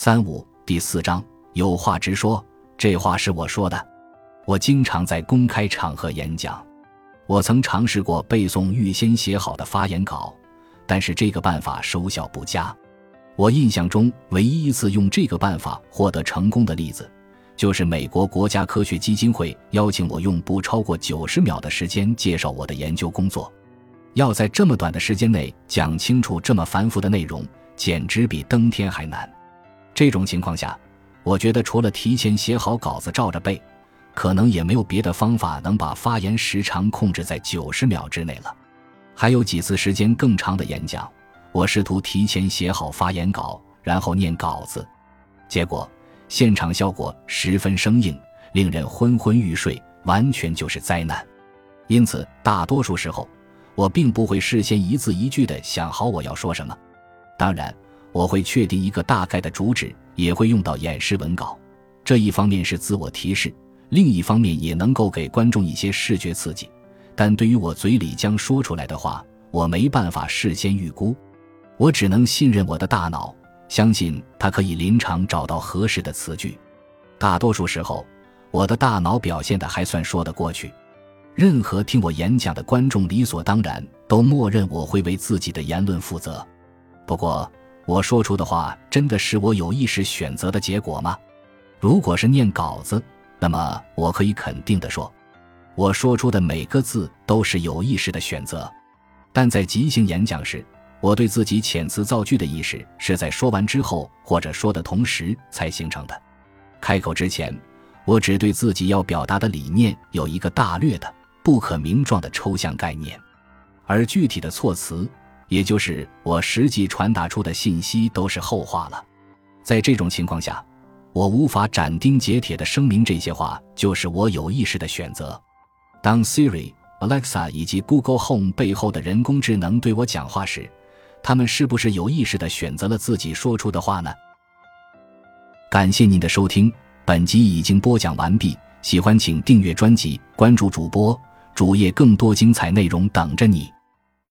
三五第四章有话直说，这话是我说的。我经常在公开场合演讲，我曾尝试过背诵预先写好的发言稿，但是这个办法收效不佳。我印象中唯一一次用这个办法获得成功的例子，就是美国国家科学基金会邀请我用不超过九十秒的时间介绍我的研究工作。要在这么短的时间内讲清楚这么繁复的内容，简直比登天还难。这种情况下，我觉得除了提前写好稿子照着背，可能也没有别的方法能把发言时长控制在九十秒之内了。还有几次时间更长的演讲，我试图提前写好发言稿，然后念稿子，结果现场效果十分生硬，令人昏昏欲睡，完全就是灾难。因此，大多数时候，我并不会事先一字一句地想好我要说什么。当然。我会确定一个大概的主旨，也会用到演示文稿。这一方面是自我提示，另一方面也能够给观众一些视觉刺激。但对于我嘴里将说出来的话，我没办法事先预估，我只能信任我的大脑，相信它可以临场找到合适的词句。大多数时候，我的大脑表现的还算说得过去。任何听我演讲的观众理所当然都默认我会为自己的言论负责。不过，我说出的话真的是我有意识选择的结果吗？如果是念稿子，那么我可以肯定的说，我说出的每个字都是有意识的选择。但在即兴演讲时，我对自己遣词造句的意识是在说完之后或者说的同时才形成的。开口之前，我只对自己要表达的理念有一个大略的、不可名状的抽象概念，而具体的措辞。也就是我实际传达出的信息都是后话了，在这种情况下，我无法斩钉截铁地声明这些话就是我有意识的选择。当 Siri、Alexa 以及 Google Home 背后的人工智能对我讲话时，他们是不是有意识地选择了自己说出的话呢？感谢您的收听，本集已经播讲完毕。喜欢请订阅专辑，关注主播主页，更多精彩内容等着你。